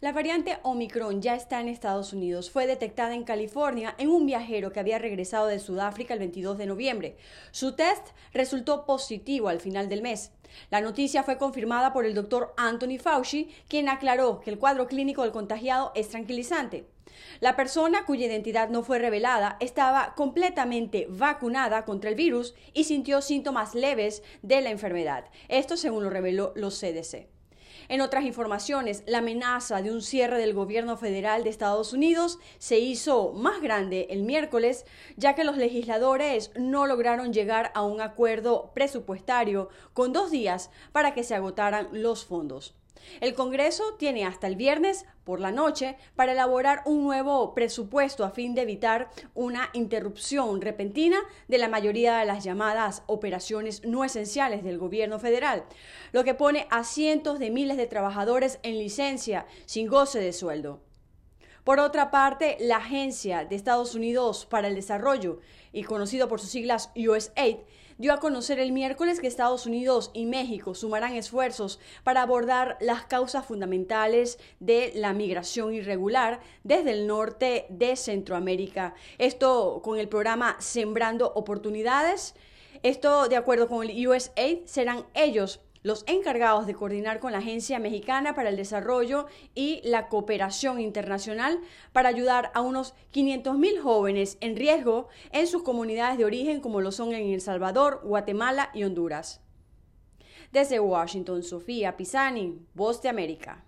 La variante Omicron ya está en Estados Unidos. Fue detectada en California en un viajero que había regresado de Sudáfrica el 22 de noviembre. Su test resultó positivo al final del mes. La noticia fue confirmada por el doctor Anthony Fauci, quien aclaró que el cuadro clínico del contagiado es tranquilizante. La persona cuya identidad no fue revelada estaba completamente vacunada contra el virus y sintió síntomas leves de la enfermedad. Esto según lo reveló los CDC. En otras informaciones, la amenaza de un cierre del gobierno federal de Estados Unidos se hizo más grande el miércoles, ya que los legisladores no lograron llegar a un acuerdo presupuestario con dos días para que se agotaran los fondos. El Congreso tiene hasta el viernes por la noche para elaborar un nuevo presupuesto a fin de evitar una interrupción repentina de la mayoría de las llamadas operaciones no esenciales del gobierno federal, lo que pone a cientos de miles de trabajadores en licencia sin goce de sueldo. Por otra parte, la Agencia de Estados Unidos para el Desarrollo, y conocido por sus siglas USAID, dio a conocer el miércoles que Estados Unidos y México sumarán esfuerzos para abordar las causas fundamentales de la migración irregular desde el norte de Centroamérica. Esto con el programa Sembrando Oportunidades. Esto, de acuerdo con el USAID, serán ellos los encargados de coordinar con la Agencia Mexicana para el Desarrollo y la Cooperación Internacional para ayudar a unos 500.000 jóvenes en riesgo en sus comunidades de origen como lo son en El Salvador, Guatemala y Honduras. Desde Washington, Sofía Pisani, Voz de América.